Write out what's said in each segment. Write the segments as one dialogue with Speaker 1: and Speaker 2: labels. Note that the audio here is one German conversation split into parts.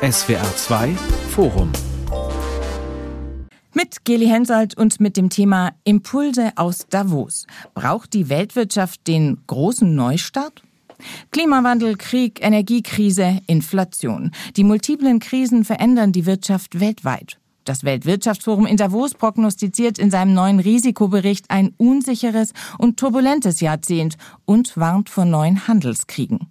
Speaker 1: SWR 2 Forum.
Speaker 2: Mit Geli Hensoldt und mit dem Thema Impulse aus Davos. Braucht die Weltwirtschaft den großen Neustart? Klimawandel, Krieg, Energiekrise, Inflation. Die multiplen Krisen verändern die Wirtschaft weltweit. Das Weltwirtschaftsforum in Davos prognostiziert in seinem neuen Risikobericht ein unsicheres und turbulentes Jahrzehnt und warnt vor neuen Handelskriegen.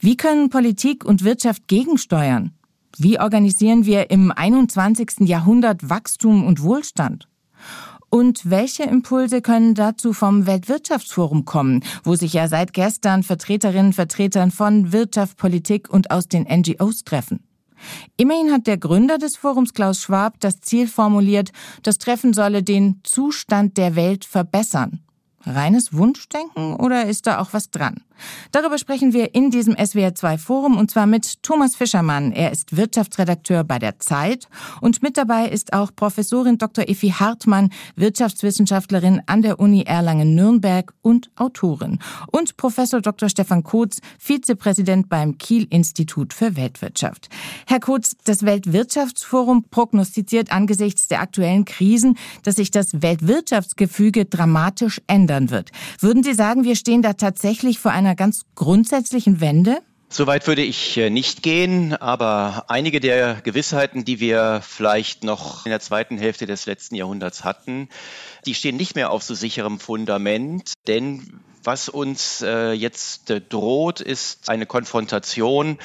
Speaker 2: Wie können Politik und Wirtschaft gegensteuern? Wie organisieren wir im 21. Jahrhundert Wachstum und Wohlstand? Und welche Impulse können dazu vom Weltwirtschaftsforum kommen, wo sich ja seit gestern Vertreterinnen und Vertretern von Wirtschaft, Politik und aus den NGOs treffen? Immerhin hat der Gründer des Forums Klaus Schwab das Ziel formuliert, das Treffen solle den Zustand der Welt verbessern. Reines Wunschdenken oder ist da auch was dran? Darüber sprechen wir in diesem SWR2 Forum und zwar mit Thomas Fischermann. Er ist Wirtschaftsredakteur bei der Zeit und mit dabei ist auch Professorin Dr. Effi Hartmann, Wirtschaftswissenschaftlerin an der Uni Erlangen-Nürnberg und Autorin. Und Professor Dr. Stefan Kotz, Vizepräsident beim Kiel-Institut für Weltwirtschaft. Herr Kotz, das Weltwirtschaftsforum prognostiziert angesichts der aktuellen Krisen, dass sich das Weltwirtschaftsgefüge dramatisch ändern wird. Würden Sie sagen, wir stehen da tatsächlich vor einer einer ganz grundsätzlichen Wende?
Speaker 3: Soweit würde ich äh, nicht gehen, aber einige der Gewissheiten, die wir vielleicht noch in der zweiten Hälfte des letzten Jahrhunderts hatten, die stehen nicht mehr auf so sicherem Fundament, denn was uns äh, jetzt äh, droht, ist eine Konfrontation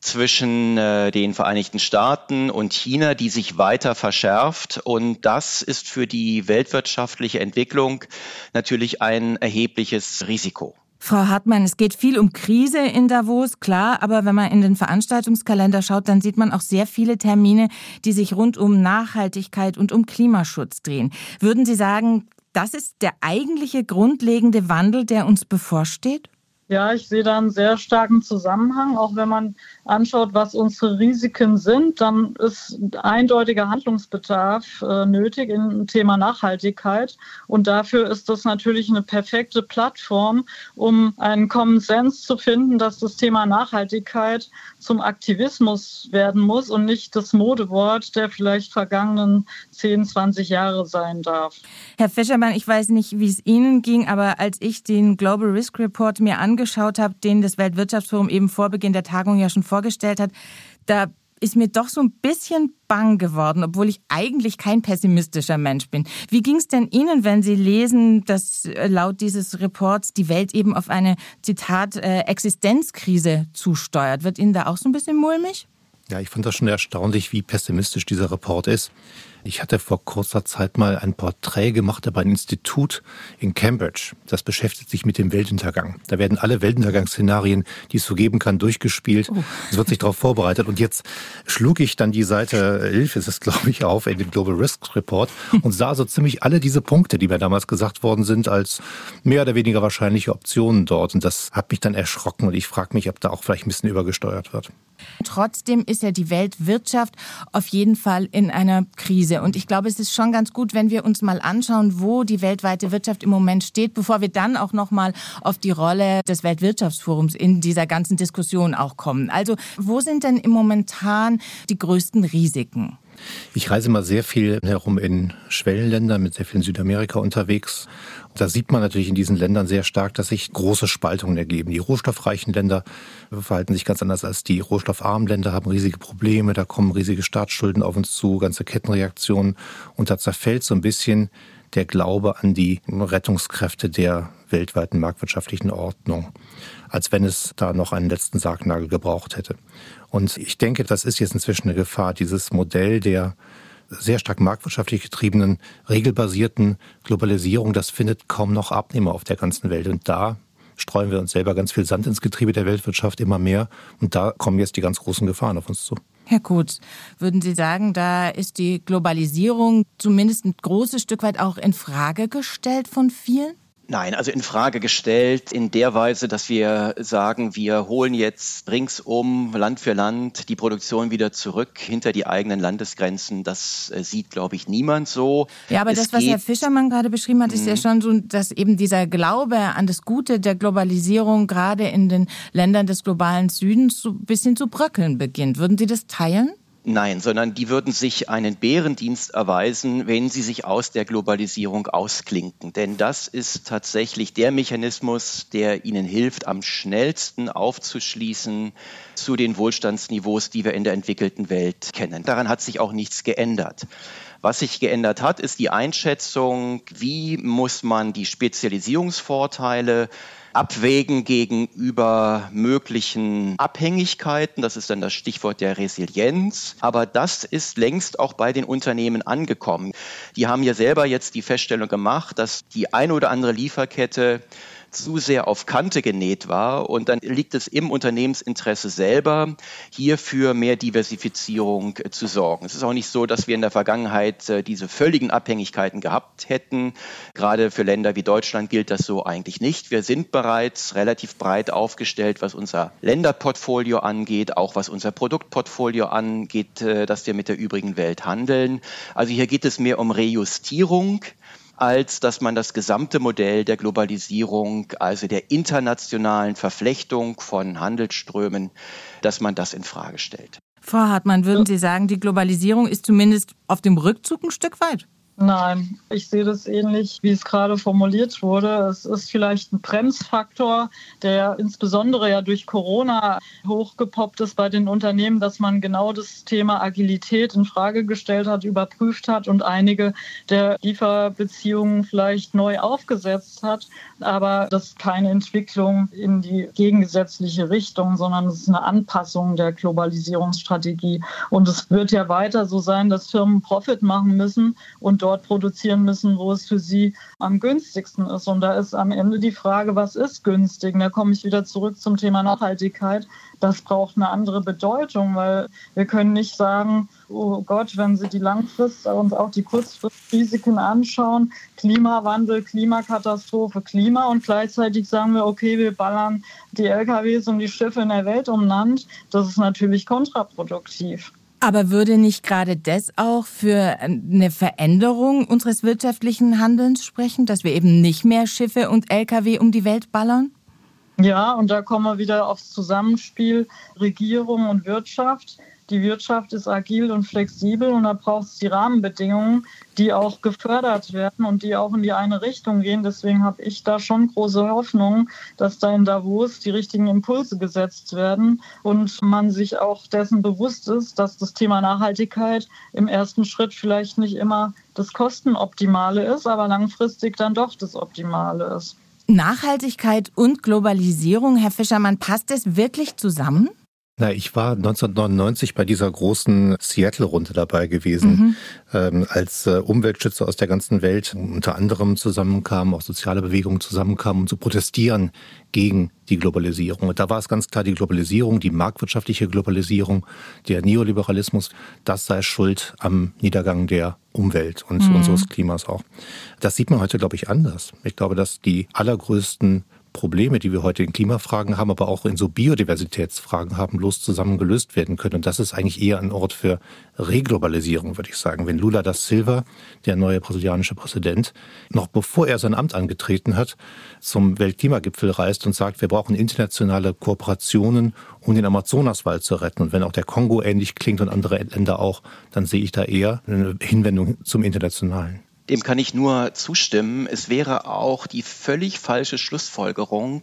Speaker 3: zwischen den Vereinigten Staaten und China, die sich weiter verschärft. Und das ist für die weltwirtschaftliche Entwicklung natürlich ein erhebliches Risiko.
Speaker 2: Frau Hartmann, es geht viel um Krise in Davos, klar, aber wenn man in den Veranstaltungskalender schaut, dann sieht man auch sehr viele Termine, die sich rund um Nachhaltigkeit und um Klimaschutz drehen. Würden Sie sagen, das ist der eigentliche grundlegende Wandel, der uns bevorsteht?
Speaker 4: Ja, ich sehe da einen sehr starken Zusammenhang. Auch wenn man anschaut, was unsere Risiken sind, dann ist eindeutiger Handlungsbedarf äh, nötig im Thema Nachhaltigkeit. Und dafür ist das natürlich eine perfekte Plattform, um einen Konsens zu finden, dass das Thema Nachhaltigkeit zum Aktivismus werden muss und nicht das Modewort der vielleicht vergangenen 10, 20 Jahre sein darf.
Speaker 2: Herr Fischermann, ich weiß nicht, wie es Ihnen ging, aber als ich den Global Risk Report mir angeschaut angeschaut habe, den das Weltwirtschaftsforum eben vor Beginn der Tagung ja schon vorgestellt hat, da ist mir doch so ein bisschen bang geworden, obwohl ich eigentlich kein pessimistischer Mensch bin. Wie ging es denn Ihnen, wenn Sie lesen, dass äh, laut dieses Reports die Welt eben auf eine, Zitat, äh, Existenzkrise zusteuert? Wird Ihnen da auch so ein bisschen mulmig?
Speaker 5: Ja, ich fand das schon erstaunlich, wie pessimistisch dieser Report ist. Ich hatte vor kurzer Zeit mal ein Porträt gemacht bei einem Institut in Cambridge. Das beschäftigt sich mit dem Weltuntergang. Da werden alle Weltuntergangsszenarien, die es so geben kann, durchgespielt. Oh. Es wird sich darauf vorbereitet. Und jetzt schlug ich dann die Seite 11, ist es glaube ich, auf in dem Global Risk Report und sah so ziemlich alle diese Punkte, die mir damals gesagt worden sind, als mehr oder weniger wahrscheinliche Optionen dort. Und das hat mich dann erschrocken und ich frage mich, ob da auch vielleicht ein bisschen übergesteuert wird.
Speaker 2: Trotzdem ist ja die Weltwirtschaft auf jeden Fall in einer Krise. Und ich glaube, es ist schon ganz gut, wenn wir uns mal anschauen, wo die weltweite Wirtschaft im Moment steht, bevor wir dann auch noch mal auf die Rolle des Weltwirtschaftsforums in dieser ganzen Diskussion auch kommen. Also, wo sind denn im Momentan die größten Risiken?
Speaker 5: Ich reise mal sehr viel herum in Schwellenländern, mit sehr viel in Südamerika unterwegs. Da sieht man natürlich in diesen Ländern sehr stark, dass sich große Spaltungen ergeben. Die rohstoffreichen Länder verhalten sich ganz anders als die rohstoffarmen Länder, haben riesige Probleme, da kommen riesige Staatsschulden auf uns zu, ganze Kettenreaktionen. Und da zerfällt so ein bisschen der Glaube an die Rettungskräfte der weltweiten marktwirtschaftlichen Ordnung, als wenn es da noch einen letzten Sargnagel gebraucht hätte. Und ich denke, das ist jetzt inzwischen eine Gefahr, dieses Modell der sehr stark marktwirtschaftlich getriebenen, regelbasierten Globalisierung, das findet kaum noch Abnehmer auf der ganzen Welt. Und da streuen wir uns selber ganz viel Sand ins Getriebe der Weltwirtschaft immer mehr. Und da kommen jetzt die ganz großen Gefahren auf uns zu.
Speaker 2: Herr Kutz, würden Sie sagen, da ist die Globalisierung zumindest ein großes Stück weit auch in Frage gestellt von vielen?
Speaker 3: Nein, also in Frage gestellt in der Weise, dass wir sagen, wir holen jetzt ringsum Land für Land die Produktion wieder zurück hinter die eigenen Landesgrenzen. Das äh, sieht, glaube ich, niemand so.
Speaker 2: Ja, aber es das, was Herr Fischermann gerade beschrieben hat, ist ja mhm. schon so, dass eben dieser Glaube an das Gute der Globalisierung gerade in den Ländern des globalen Südens so ein bisschen zu bröckeln beginnt. Würden Sie das teilen?
Speaker 3: Nein, sondern die würden sich einen Bärendienst erweisen, wenn sie sich aus der Globalisierung ausklinken. Denn das ist tatsächlich der Mechanismus, der ihnen hilft, am schnellsten aufzuschließen zu den Wohlstandsniveaus, die wir in der entwickelten Welt kennen. Daran hat sich auch nichts geändert. Was sich geändert hat, ist die Einschätzung, wie muss man die Spezialisierungsvorteile abwägen gegenüber möglichen Abhängigkeiten. Das ist dann das Stichwort der Resilienz. Aber das ist längst auch bei den Unternehmen angekommen. Die haben ja selber jetzt die Feststellung gemacht, dass die eine oder andere Lieferkette zu sehr auf Kante genäht war. Und dann liegt es im Unternehmensinteresse selber, hier für mehr Diversifizierung äh, zu sorgen. Es ist auch nicht so, dass wir in der Vergangenheit äh, diese völligen Abhängigkeiten gehabt hätten. Gerade für Länder wie Deutschland gilt das so eigentlich nicht. Wir sind bereits relativ breit aufgestellt, was unser Länderportfolio angeht, auch was unser Produktportfolio angeht, äh, dass wir mit der übrigen Welt handeln. Also hier geht es mehr um Rejustierung als dass man das gesamte Modell der Globalisierung, also der internationalen Verflechtung von Handelsströmen, dass man das in Frage stellt.
Speaker 2: Frau Hartmann, würden Sie sagen, die Globalisierung ist zumindest auf dem Rückzug ein Stück weit?
Speaker 4: Nein, ich sehe das ähnlich, wie es gerade formuliert wurde. Es ist vielleicht ein Bremsfaktor, der insbesondere ja durch Corona hochgepoppt ist bei den Unternehmen, dass man genau das Thema Agilität in Frage gestellt hat, überprüft hat und einige der Lieferbeziehungen vielleicht neu aufgesetzt hat. Aber das ist keine Entwicklung in die gegensätzliche Richtung, sondern es ist eine Anpassung der Globalisierungsstrategie. Und es wird ja weiter so sein, dass Firmen Profit machen müssen und dort produzieren müssen, wo es für sie am günstigsten ist. Und da ist am Ende die Frage, was ist günstig? Und da komme ich wieder zurück zum Thema Nachhaltigkeit. Das braucht eine andere Bedeutung, weil wir können nicht sagen, oh Gott, wenn Sie die Langfrist und auch die Kurzfristrisiken anschauen, Klimawandel, Klimakatastrophe, Klima und gleichzeitig sagen wir, okay, wir ballern die LKWs und die Schiffe in der Welt um Land. Das ist natürlich kontraproduktiv.
Speaker 2: Aber würde nicht gerade das auch für eine Veränderung unseres wirtschaftlichen Handelns sprechen, dass wir eben nicht mehr Schiffe und Lkw um die Welt ballern?
Speaker 4: Ja, und da kommen wir wieder aufs Zusammenspiel Regierung und Wirtschaft. Die Wirtschaft ist agil und flexibel und da braucht es die Rahmenbedingungen, die auch gefördert werden und die auch in die eine Richtung gehen. Deswegen habe ich da schon große Hoffnung, dass da in Davos die richtigen Impulse gesetzt werden und man sich auch dessen bewusst ist, dass das Thema Nachhaltigkeit im ersten Schritt vielleicht nicht immer das Kostenoptimale ist, aber langfristig dann doch das Optimale ist.
Speaker 2: Nachhaltigkeit und Globalisierung, Herr Fischermann, passt es wirklich zusammen?
Speaker 5: Na, ich war 1999 bei dieser großen Seattle-Runde dabei gewesen, mhm. ähm, als äh, Umweltschützer aus der ganzen Welt unter anderem zusammenkamen, auch soziale Bewegungen zusammenkamen, um zu protestieren gegen die Globalisierung. Und da war es ganz klar, die Globalisierung, die marktwirtschaftliche Globalisierung, der Neoliberalismus, das sei schuld am Niedergang der Umwelt und mhm. unseres Klimas auch. Das sieht man heute, glaube ich, anders. Ich glaube, dass die allergrößten Probleme, die wir heute in Klimafragen haben, aber auch in so Biodiversitätsfragen haben, bloß zusammen gelöst werden können. Und das ist eigentlich eher ein Ort für Reglobalisierung, würde ich sagen. Wenn Lula da Silva, der neue brasilianische Präsident, noch bevor er sein Amt angetreten hat, zum Weltklimagipfel reist und sagt, wir brauchen internationale Kooperationen, um den Amazonaswald zu retten. Und wenn auch der Kongo ähnlich klingt und andere Länder auch, dann sehe ich da eher eine Hinwendung zum Internationalen.
Speaker 3: Dem kann ich nur zustimmen. Es wäre auch die völlig falsche Schlussfolgerung,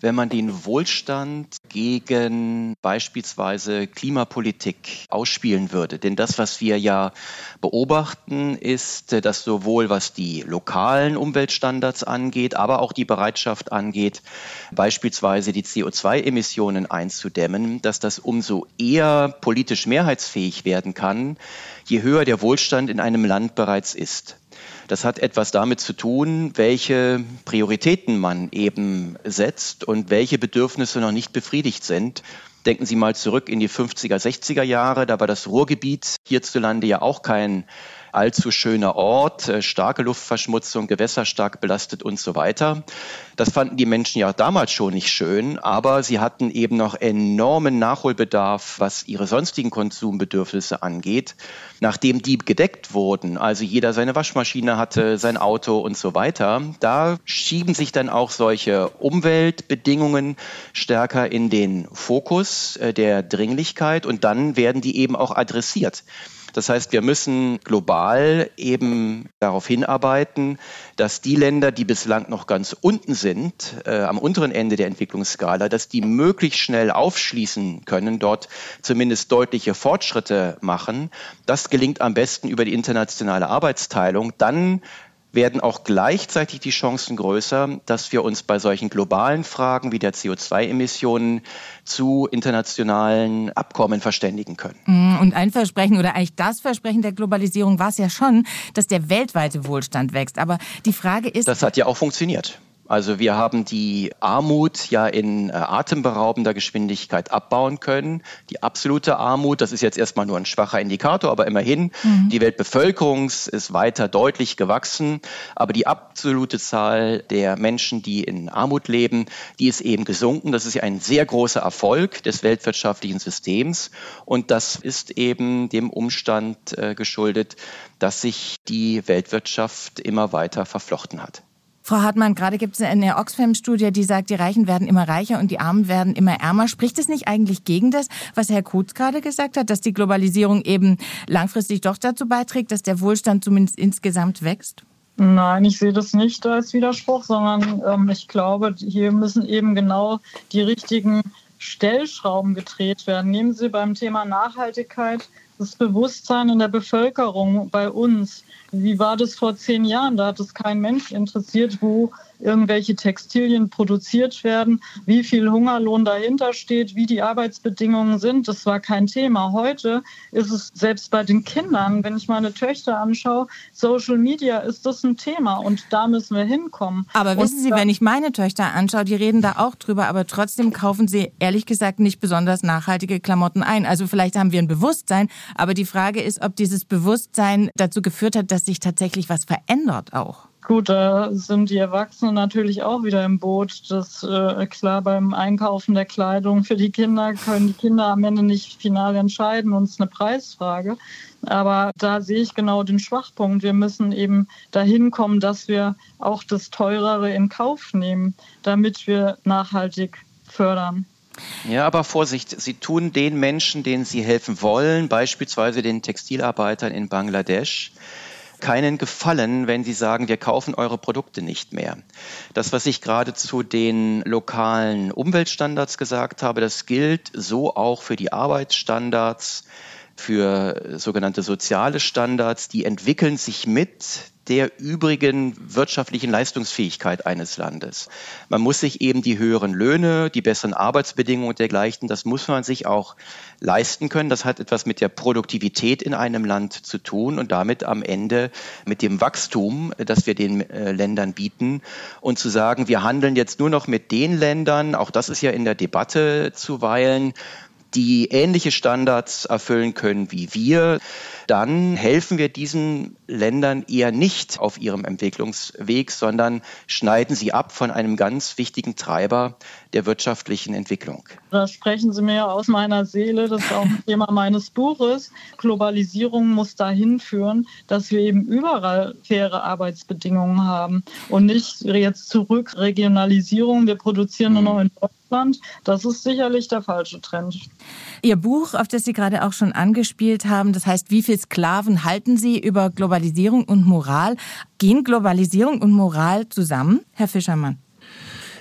Speaker 3: wenn man den Wohlstand gegen beispielsweise Klimapolitik ausspielen würde. Denn das, was wir ja beobachten, ist, dass sowohl was die lokalen Umweltstandards angeht, aber auch die Bereitschaft angeht, beispielsweise die CO2-Emissionen einzudämmen, dass das umso eher politisch mehrheitsfähig werden kann, je höher der Wohlstand in einem Land bereits ist. Das hat etwas damit zu tun, welche Prioritäten man eben setzt und welche Bedürfnisse noch nicht befriedigt sind. Denken Sie mal zurück in die 50er, 60er Jahre, da war das Ruhrgebiet hierzulande ja auch kein allzu schöner Ort, äh, starke Luftverschmutzung, Gewässer stark belastet und so weiter. Das fanden die Menschen ja damals schon nicht schön, aber sie hatten eben noch enormen Nachholbedarf, was ihre sonstigen Konsumbedürfnisse angeht. Nachdem die gedeckt wurden, also jeder seine Waschmaschine hatte, sein Auto und so weiter, da schieben sich dann auch solche Umweltbedingungen stärker in den Fokus äh, der Dringlichkeit und dann werden die eben auch adressiert. Das heißt, wir müssen global eben darauf hinarbeiten, dass die Länder, die bislang noch ganz unten sind, äh, am unteren Ende der Entwicklungsskala, dass die möglichst schnell aufschließen können, dort zumindest deutliche Fortschritte machen. Das gelingt am besten über die internationale Arbeitsteilung. Dann werden auch gleichzeitig die Chancen größer, dass wir uns bei solchen globalen Fragen wie der CO2-Emissionen zu internationalen Abkommen verständigen können.
Speaker 2: Mm, und ein Versprechen oder eigentlich das Versprechen der Globalisierung war es ja schon, dass der weltweite Wohlstand wächst. Aber die Frage ist.
Speaker 3: Das hat ja auch funktioniert. Also wir haben die Armut ja in äh, atemberaubender Geschwindigkeit abbauen können. Die absolute Armut, das ist jetzt erstmal nur ein schwacher Indikator, aber immerhin, mhm. die Weltbevölkerung ist weiter deutlich gewachsen. Aber die absolute Zahl der Menschen, die in Armut leben, die ist eben gesunken. Das ist ja ein sehr großer Erfolg des weltwirtschaftlichen Systems. Und das ist eben dem Umstand äh, geschuldet, dass sich die Weltwirtschaft immer weiter verflochten hat.
Speaker 2: Frau Hartmann, gerade gibt es eine Oxfam-Studie, die sagt, die Reichen werden immer reicher und die Armen werden immer ärmer. Spricht es nicht eigentlich gegen das, was Herr Kutz gerade gesagt hat, dass die Globalisierung eben langfristig doch dazu beiträgt, dass der Wohlstand zumindest insgesamt wächst?
Speaker 4: Nein, ich sehe das nicht als Widerspruch, sondern ähm, ich glaube, hier müssen eben genau die richtigen Stellschrauben gedreht werden. Nehmen Sie beim Thema Nachhaltigkeit das Bewusstsein in der Bevölkerung bei uns wie war das vor zehn Jahren? Da hat es kein Mensch interessiert, wo irgendwelche Textilien produziert werden, wie viel Hungerlohn dahinter steht, wie die Arbeitsbedingungen sind. Das war kein Thema. Heute ist es selbst bei den Kindern, wenn ich meine Töchter anschaue, Social Media ist das ein Thema und da müssen wir hinkommen.
Speaker 2: Aber wissen Sie, wenn ich meine Töchter anschaue, die reden da auch drüber, aber trotzdem kaufen sie ehrlich gesagt nicht besonders nachhaltige Klamotten ein. Also vielleicht haben wir ein Bewusstsein, aber die Frage ist, ob dieses Bewusstsein dazu geführt hat, dass sich tatsächlich was verändert auch.
Speaker 4: Gut, da sind die Erwachsenen natürlich auch wieder im Boot. Das äh, klar beim Einkaufen der Kleidung für die Kinder können die Kinder am Ende nicht final entscheiden und es ist eine Preisfrage. Aber da sehe ich genau den Schwachpunkt. Wir müssen eben dahin kommen, dass wir auch das Teurere in Kauf nehmen, damit wir nachhaltig fördern.
Speaker 3: Ja, aber Vorsicht, Sie tun den Menschen, denen Sie helfen wollen, beispielsweise den Textilarbeitern in Bangladesch, keinen Gefallen, wenn Sie sagen, wir kaufen eure Produkte nicht mehr. Das, was ich gerade zu den lokalen Umweltstandards gesagt habe, das gilt so auch für die Arbeitsstandards, für sogenannte soziale Standards. Die entwickeln sich mit der übrigen wirtschaftlichen Leistungsfähigkeit eines Landes. Man muss sich eben die höheren Löhne, die besseren Arbeitsbedingungen und dergleichen, das muss man sich auch leisten können. Das hat etwas mit der Produktivität in einem Land zu tun und damit am Ende mit dem Wachstum, das wir den äh, Ländern bieten. Und zu sagen, wir handeln jetzt nur noch mit den Ländern, auch das ist ja in der Debatte zuweilen, die ähnliche Standards erfüllen können wie wir, dann helfen wir diesen Ländern eher nicht auf ihrem Entwicklungsweg, sondern schneiden sie ab von einem ganz wichtigen Treiber der wirtschaftlichen Entwicklung.
Speaker 4: Da sprechen Sie mir aus meiner Seele, das ist auch ein Thema meines Buches. Globalisierung muss dahin führen, dass wir eben überall faire Arbeitsbedingungen haben und nicht jetzt zurück Regionalisierung, wir produzieren nur noch in Deutschland Deutschland. Das ist sicherlich der falsche Trend.
Speaker 2: Ihr Buch, auf das Sie gerade auch schon angespielt haben, das heißt, wie viel Sklaven halten Sie über Globalisierung und Moral? Gehen Globalisierung und Moral zusammen, Herr Fischermann?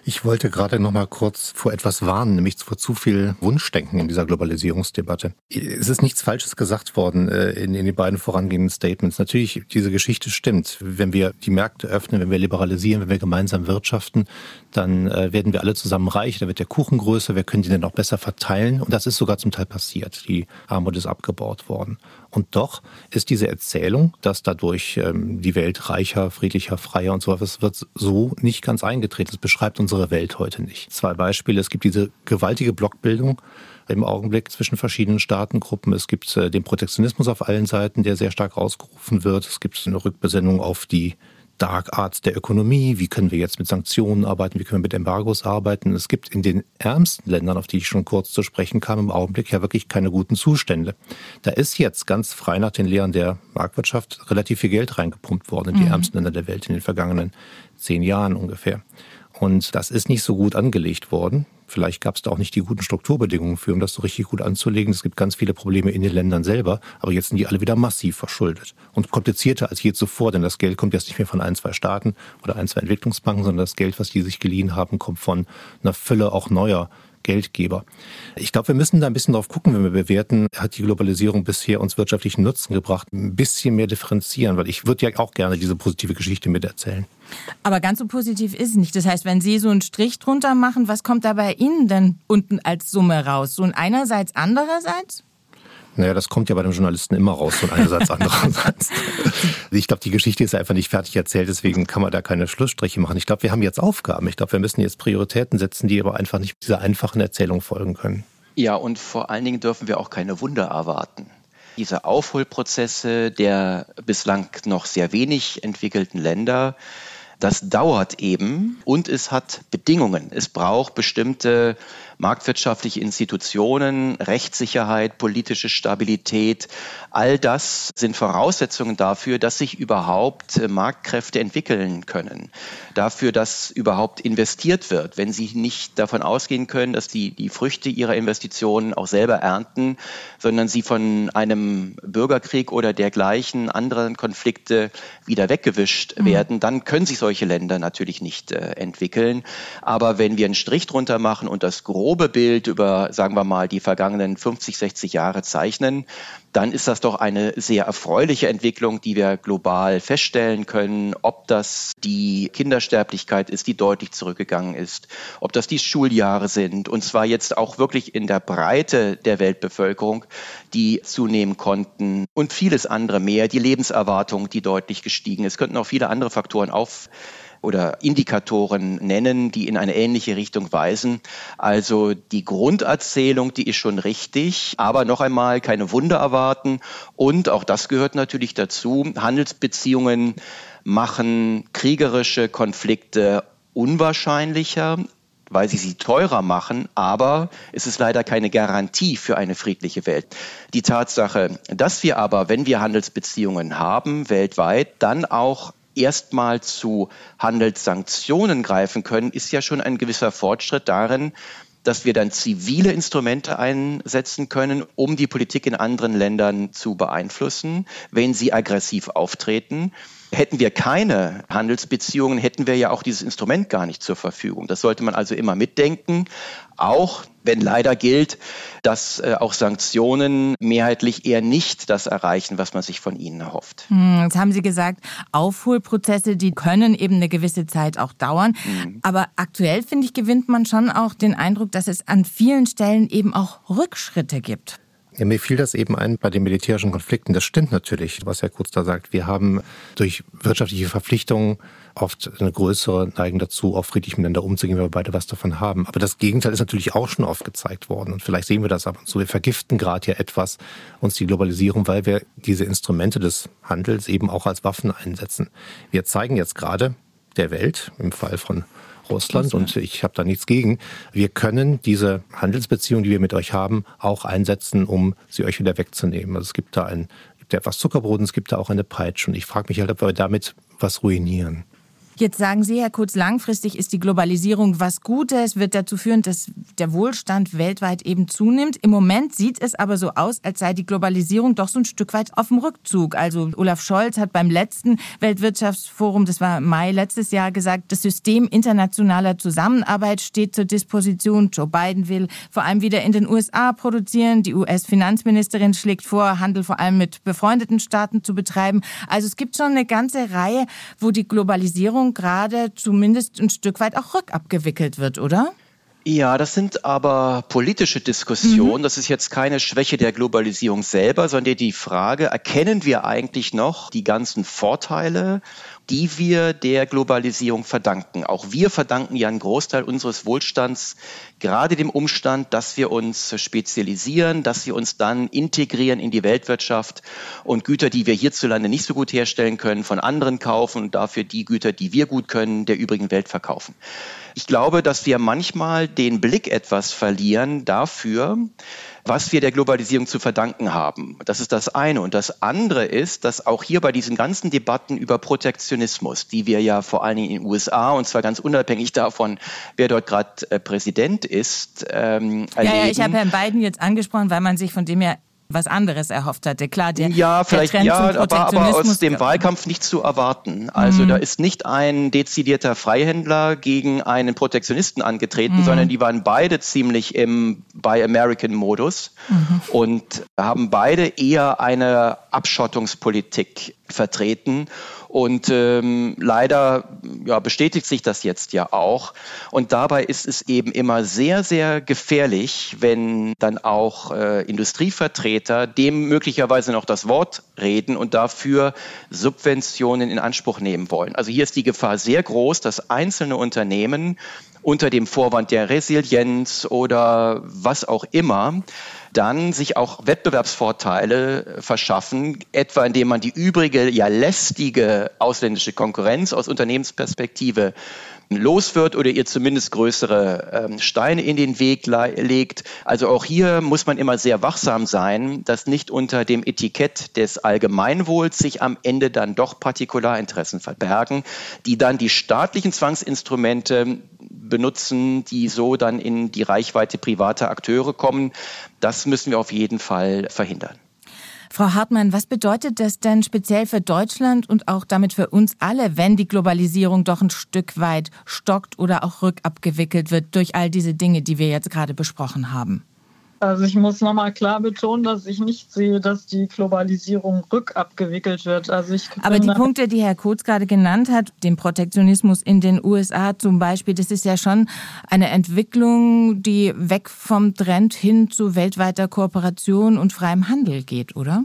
Speaker 5: Ich wollte gerade noch mal kurz vor etwas warnen, nämlich vor zu viel Wunschdenken in dieser Globalisierungsdebatte. Es ist nichts Falsches gesagt worden äh, in, in den beiden vorangehenden Statements. Natürlich, diese Geschichte stimmt. Wenn wir die Märkte öffnen, wenn wir liberalisieren, wenn wir gemeinsam wirtschaften, dann äh, werden wir alle zusammen reich, dann wird der Kuchen größer, wir können den dann auch besser verteilen. Und das ist sogar zum Teil passiert. Die Armut ist abgebaut worden. Und doch ist diese Erzählung, dass dadurch ähm, die Welt reicher, friedlicher, freier und so was wird so nicht ganz eingetreten. Das beschreibt uns unsere Welt heute nicht. Zwei Beispiele. Es gibt diese gewaltige Blockbildung im Augenblick zwischen verschiedenen Staatengruppen. Es gibt äh, den Protektionismus auf allen Seiten, der sehr stark ausgerufen wird. Es gibt eine Rückbesinnung auf die Dark Arts der Ökonomie, wie können wir jetzt mit Sanktionen arbeiten, wie können wir mit Embargos arbeiten. Es gibt in den ärmsten Ländern, auf die ich schon kurz zu sprechen kam, im Augenblick ja wirklich keine guten Zustände. Da ist jetzt ganz frei nach den Lehren der Marktwirtschaft relativ viel Geld reingepumpt worden in die mhm. ärmsten Länder der Welt in den vergangenen zehn Jahren ungefähr. Und das ist nicht so gut angelegt worden. Vielleicht gab es da auch nicht die guten Strukturbedingungen für, um das so richtig gut anzulegen. Es gibt ganz viele Probleme in den Ländern selber, aber jetzt sind die alle wieder massiv verschuldet und komplizierter als je zuvor, denn das Geld kommt jetzt nicht mehr von ein, zwei Staaten oder ein, zwei Entwicklungsbanken, sondern das Geld, was die sich geliehen haben, kommt von einer Fülle auch neuer Geldgeber. Ich glaube, wir müssen da ein bisschen drauf gucken, wenn wir bewerten, hat die Globalisierung bisher uns wirtschaftlichen Nutzen gebracht, ein bisschen mehr differenzieren, weil ich würde ja auch gerne diese positive Geschichte mit erzählen.
Speaker 2: Aber ganz so positiv ist es nicht. Das heißt, wenn Sie so einen Strich drunter machen, was kommt da bei Ihnen denn unten als Summe raus? So ein einerseits, andererseits?
Speaker 5: Naja, das kommt ja bei dem Journalisten immer raus, von einerseits, andererseits. ich glaube, die Geschichte ist einfach nicht fertig erzählt, deswegen kann man da keine Schlussstriche machen. Ich glaube, wir haben jetzt Aufgaben. Ich glaube, wir müssen jetzt Prioritäten setzen, die aber einfach nicht dieser einfachen Erzählung folgen können.
Speaker 3: Ja, und vor allen Dingen dürfen wir auch keine Wunder erwarten. Diese Aufholprozesse der bislang noch sehr wenig entwickelten Länder, das dauert eben und es hat Bedingungen. Es braucht bestimmte marktwirtschaftliche Institutionen, Rechtssicherheit, politische Stabilität. All das sind Voraussetzungen dafür, dass sich überhaupt äh, Marktkräfte entwickeln können. Dafür, dass überhaupt investiert wird. Wenn Sie nicht davon ausgehen können, dass die, die Früchte Ihrer Investitionen auch selber ernten, sondern Sie von einem Bürgerkrieg oder dergleichen anderen Konflikte wieder weggewischt mhm. werden, dann können sich solche Länder natürlich nicht äh, entwickeln. Aber wenn wir einen Strich drunter machen und das große grobe Bild über, sagen wir mal, die vergangenen 50, 60 Jahre zeichnen, dann ist das doch eine sehr erfreuliche Entwicklung, die wir global feststellen können, ob das die Kindersterblichkeit ist, die deutlich zurückgegangen ist, ob das die Schuljahre sind, und zwar jetzt auch wirklich in der Breite der Weltbevölkerung, die zunehmen konnten und vieles andere mehr, die Lebenserwartung, die deutlich gestiegen ist. Könnten auch viele andere Faktoren auf oder Indikatoren nennen, die in eine ähnliche Richtung weisen. Also die Grunderzählung, die ist schon richtig, aber noch einmal keine Wunder erwarten. Und auch das gehört natürlich dazu. Handelsbeziehungen machen kriegerische Konflikte unwahrscheinlicher, weil sie sie teurer machen, aber es ist leider keine Garantie für eine friedliche Welt. Die Tatsache, dass wir aber, wenn wir Handelsbeziehungen haben, weltweit, dann auch erstmal zu Handelssanktionen greifen können, ist ja schon ein gewisser Fortschritt darin, dass wir dann zivile Instrumente einsetzen können, um die Politik in anderen Ländern zu beeinflussen, wenn sie aggressiv auftreten. Hätten wir keine Handelsbeziehungen, hätten wir ja auch dieses Instrument gar nicht zur Verfügung. Das sollte man also immer mitdenken. Auch wenn leider gilt, dass äh, auch Sanktionen mehrheitlich eher nicht das erreichen, was man sich von ihnen erhofft.
Speaker 2: Hm, jetzt haben Sie gesagt, Aufholprozesse, die können eben eine gewisse Zeit auch dauern. Mhm. Aber aktuell, finde ich, gewinnt man schon auch den Eindruck, dass es an vielen Stellen eben auch Rückschritte gibt.
Speaker 5: Ja, mir fiel das eben ein bei den militärischen Konflikten. Das stimmt natürlich, was Herr Kurz da sagt. Wir haben durch wirtschaftliche Verpflichtungen oft eine größere Neigung dazu, auch friedlich miteinander umzugehen, wenn wir beide was davon haben. Aber das Gegenteil ist natürlich auch schon aufgezeigt worden. Und vielleicht sehen wir das ab und zu. Wir vergiften gerade ja etwas uns die Globalisierung, weil wir diese Instrumente des Handels eben auch als Waffen einsetzen. Wir zeigen jetzt gerade der Welt, im Fall von Russland und ich habe da nichts gegen. Wir können diese Handelsbeziehungen, die wir mit euch haben, auch einsetzen, um sie euch wieder wegzunehmen. Also es gibt da ein, gibt ja etwas Zuckerbrot und es gibt da auch eine Peitsche. Und ich frage mich halt, ob wir damit was ruinieren.
Speaker 2: Jetzt sagen Sie, Herr Kurz, langfristig ist die Globalisierung was Gutes, wird dazu führen, dass der Wohlstand weltweit eben zunimmt. Im Moment sieht es aber so aus, als sei die Globalisierung doch so ein Stück weit auf dem Rückzug. Also Olaf Scholz hat beim letzten Weltwirtschaftsforum, das war Mai letztes Jahr, gesagt, das System internationaler Zusammenarbeit steht zur Disposition. Joe Biden will vor allem wieder in den USA produzieren. Die US-Finanzministerin schlägt vor, Handel vor allem mit befreundeten Staaten zu betreiben. Also es gibt schon eine ganze Reihe, wo die Globalisierung Regierung gerade zumindest ein Stück weit auch rückabgewickelt wird, oder?
Speaker 3: Ja, das sind aber politische Diskussionen. Mhm. Das ist jetzt keine Schwäche der Globalisierung selber, sondern die Frage, erkennen wir eigentlich noch die ganzen Vorteile die wir der Globalisierung verdanken. Auch wir verdanken ja einen Großteil unseres Wohlstands gerade dem Umstand, dass wir uns spezialisieren, dass wir uns dann integrieren in die Weltwirtschaft und Güter, die wir hierzulande nicht so gut herstellen können, von anderen kaufen und dafür die Güter, die wir gut können, der übrigen Welt verkaufen. Ich glaube, dass wir manchmal den Blick etwas verlieren dafür, was wir der Globalisierung zu verdanken haben. Das ist das eine. Und das andere ist, dass auch hier bei diesen ganzen Debatten über Protektionismus, die wir ja vor allen Dingen in den USA und zwar ganz unabhängig davon, wer dort gerade äh, Präsident ist,
Speaker 2: ähm, erleben. Ja, ja, ich habe Herrn Biden jetzt angesprochen, weil man sich von dem ja was anderes erhofft hatte. Klar, der,
Speaker 3: ja, vielleicht
Speaker 2: der
Speaker 3: ja, aber, aber aus dem Wahlkampf nicht zu erwarten. Also mhm. da ist nicht ein dezidierter Freihändler gegen einen Protektionisten angetreten, mhm. sondern die waren beide ziemlich im Buy American Modus mhm. und haben beide eher eine Abschottungspolitik vertreten und ähm, leider ja, bestätigt sich das jetzt ja auch. Und dabei ist es eben immer sehr, sehr gefährlich, wenn dann auch äh, Industrievertreter dem möglicherweise noch das Wort reden und dafür Subventionen in Anspruch nehmen wollen. Also hier ist die Gefahr sehr groß, dass einzelne Unternehmen unter dem Vorwand der Resilienz oder was auch immer dann sich auch Wettbewerbsvorteile verschaffen, etwa indem man die übrige, ja lästige ausländische Konkurrenz aus Unternehmensperspektive los wird oder ihr zumindest größere ähm, Steine in den Weg legt. Also auch hier muss man immer sehr wachsam sein, dass nicht unter dem Etikett des Allgemeinwohls sich am Ende dann doch Partikularinteressen verbergen, die dann die staatlichen Zwangsinstrumente benutzen, die so dann in die Reichweite privater Akteure kommen. Das müssen wir auf jeden Fall verhindern.
Speaker 2: Frau Hartmann, was bedeutet das denn speziell für Deutschland und auch damit für uns alle, wenn die Globalisierung doch ein Stück weit stockt oder auch rückabgewickelt wird durch all diese Dinge, die wir jetzt gerade besprochen haben?
Speaker 4: Also ich muss nochmal klar betonen, dass ich nicht sehe, dass die Globalisierung rückabgewickelt wird. Also ich
Speaker 2: Aber die Punkte, die Herr Kurz gerade genannt hat, den Protektionismus in den USA zum Beispiel, das ist ja schon eine Entwicklung, die weg vom Trend hin zu weltweiter Kooperation und freiem Handel geht, oder?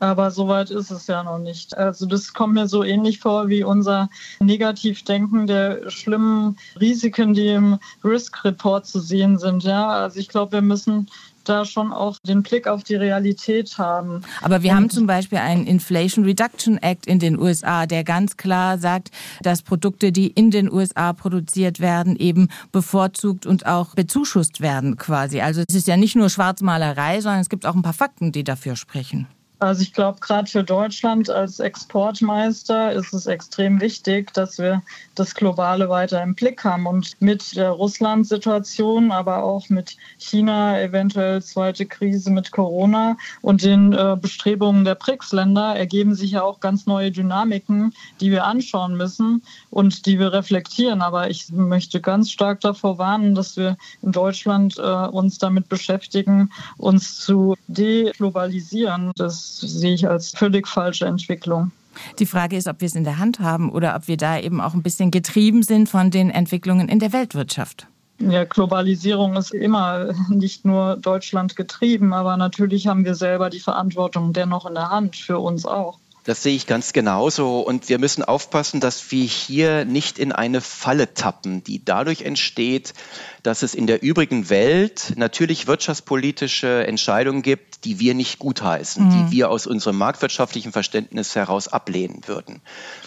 Speaker 4: Aber soweit ist es ja noch nicht. Also das kommt mir so ähnlich vor wie unser Negativdenken der schlimmen Risiken, die im Risk Report zu sehen sind. Ja, also ich glaube, wir müssen da schon auch den Blick auf die Realität haben.
Speaker 2: Aber wir haben zum Beispiel einen Inflation Reduction Act in den USA, der ganz klar sagt, dass Produkte, die in den USA produziert werden, eben bevorzugt und auch bezuschusst werden quasi. Also es ist ja nicht nur Schwarzmalerei, sondern es gibt auch ein paar Fakten, die dafür sprechen.
Speaker 4: Also ich glaube, gerade für Deutschland als Exportmeister ist es extrem wichtig, dass wir das Globale weiter im Blick haben. Und mit der Russland-Situation, aber auch mit China, eventuell zweite Krise mit Corona und den äh, Bestrebungen der BRICS-Länder ergeben sich ja auch ganz neue Dynamiken, die wir anschauen müssen und die wir reflektieren. Aber ich möchte ganz stark davor warnen, dass wir in Deutschland äh, uns damit beschäftigen, uns zu deglobalisieren. Das sehe ich als völlig falsche Entwicklung.
Speaker 2: Die Frage ist, ob wir es in der Hand haben oder ob wir da eben auch ein bisschen getrieben sind von den Entwicklungen in der Weltwirtschaft.
Speaker 4: Ja, Globalisierung ist immer nicht nur Deutschland getrieben, aber natürlich haben wir selber die Verantwortung dennoch in der Hand, für uns auch.
Speaker 3: Das sehe ich ganz genauso. Und wir müssen aufpassen, dass wir hier nicht in eine Falle tappen, die dadurch entsteht, dass es in der übrigen Welt natürlich wirtschaftspolitische Entscheidungen gibt, die wir nicht gutheißen, mhm. die wir aus unserem marktwirtschaftlichen Verständnis heraus ablehnen würden.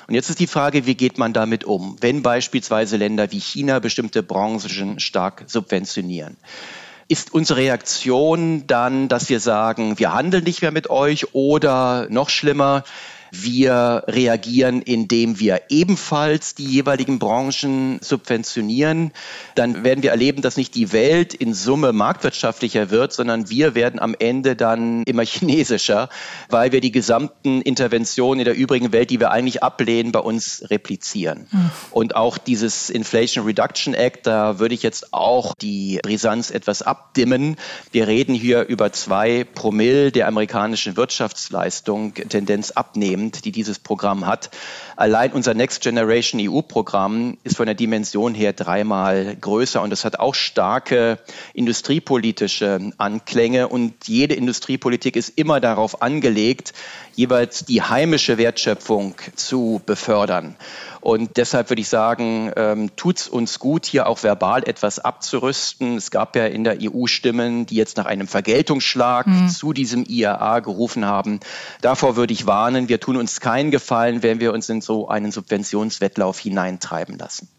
Speaker 3: Und jetzt ist die Frage, wie geht man damit um, wenn beispielsweise Länder wie China bestimmte Branchen stark subventionieren? Ist unsere Reaktion dann, dass wir sagen, wir handeln nicht mehr mit euch oder noch schlimmer, wir reagieren, indem wir ebenfalls die jeweiligen Branchen subventionieren. Dann werden wir erleben, dass nicht die Welt in Summe marktwirtschaftlicher wird, sondern wir werden am Ende dann immer chinesischer, weil wir die gesamten Interventionen in der übrigen Welt, die wir eigentlich ablehnen, bei uns replizieren. Mhm. Und auch dieses Inflation Reduction Act, da würde ich jetzt auch die Brisanz etwas abdimmen. Wir reden hier über zwei Promille der amerikanischen Wirtschaftsleistung, Tendenz abnehmen wahrnehmt, die dieses Programm hat. Allein unser Next Generation EU-Programm ist von der Dimension her dreimal größer und es hat auch starke industriepolitische Anklänge und jede Industriepolitik ist immer darauf angelegt, jeweils die heimische Wertschöpfung zu befördern. Und deshalb würde ich sagen, ähm, tut es uns gut, hier auch verbal etwas abzurüsten. Es gab ja in der EU Stimmen, die jetzt nach einem Vergeltungsschlag mhm. zu diesem IAA gerufen haben. Davor würde ich warnen, wir tun uns keinen Gefallen, wenn wir uns in so einen Subventionswettlauf hineintreiben lassen.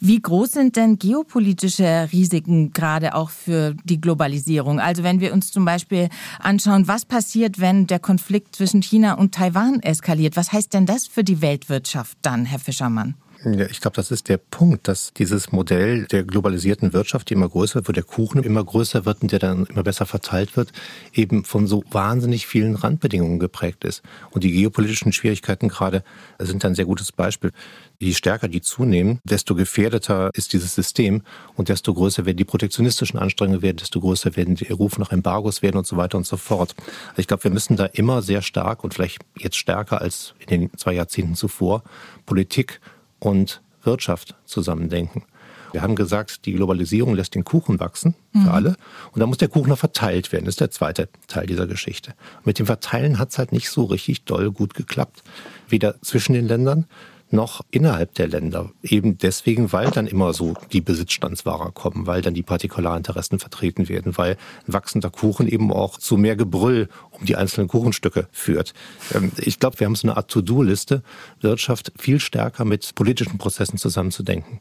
Speaker 2: Wie groß sind denn geopolitische Risiken gerade auch für die Globalisierung? Also wenn wir uns zum Beispiel anschauen, was passiert, wenn der Konflikt zwischen China und Taiwan eskaliert? Was heißt denn das für die Weltwirtschaft dann, Herr Fischermann?
Speaker 5: Ja, ich glaube, das ist der Punkt, dass dieses Modell der globalisierten Wirtschaft, die immer größer wird, wo der Kuchen immer größer wird und der dann immer besser verteilt wird, eben von so wahnsinnig vielen Randbedingungen geprägt ist. Und die geopolitischen Schwierigkeiten gerade sind ein sehr gutes Beispiel. Je stärker die zunehmen, desto gefährdeter ist dieses System und desto größer werden die protektionistischen Anstrengungen werden, desto größer werden die Rufe nach Embargos werden und so weiter und so fort. Also ich glaube, wir müssen da immer sehr stark und vielleicht jetzt stärker als in den zwei Jahrzehnten zuvor Politik und Wirtschaft zusammendenken. Wir haben gesagt, die Globalisierung lässt den Kuchen wachsen für mhm. alle. Und da muss der Kuchen noch verteilt werden. Das ist der zweite Teil dieser Geschichte. Mit dem Verteilen hat es halt nicht so richtig doll gut geklappt. Weder zwischen den Ländern noch innerhalb der Länder. Eben deswegen, weil dann immer so die Besitzstandswahrer kommen, weil dann die Partikularinteressen vertreten werden, weil wachsender Kuchen eben auch zu mehr Gebrüll um die einzelnen Kuchenstücke führt. Ähm, ich glaube, wir haben so eine Art To-Do-Liste, Wirtschaft viel stärker mit politischen Prozessen zusammenzudenken.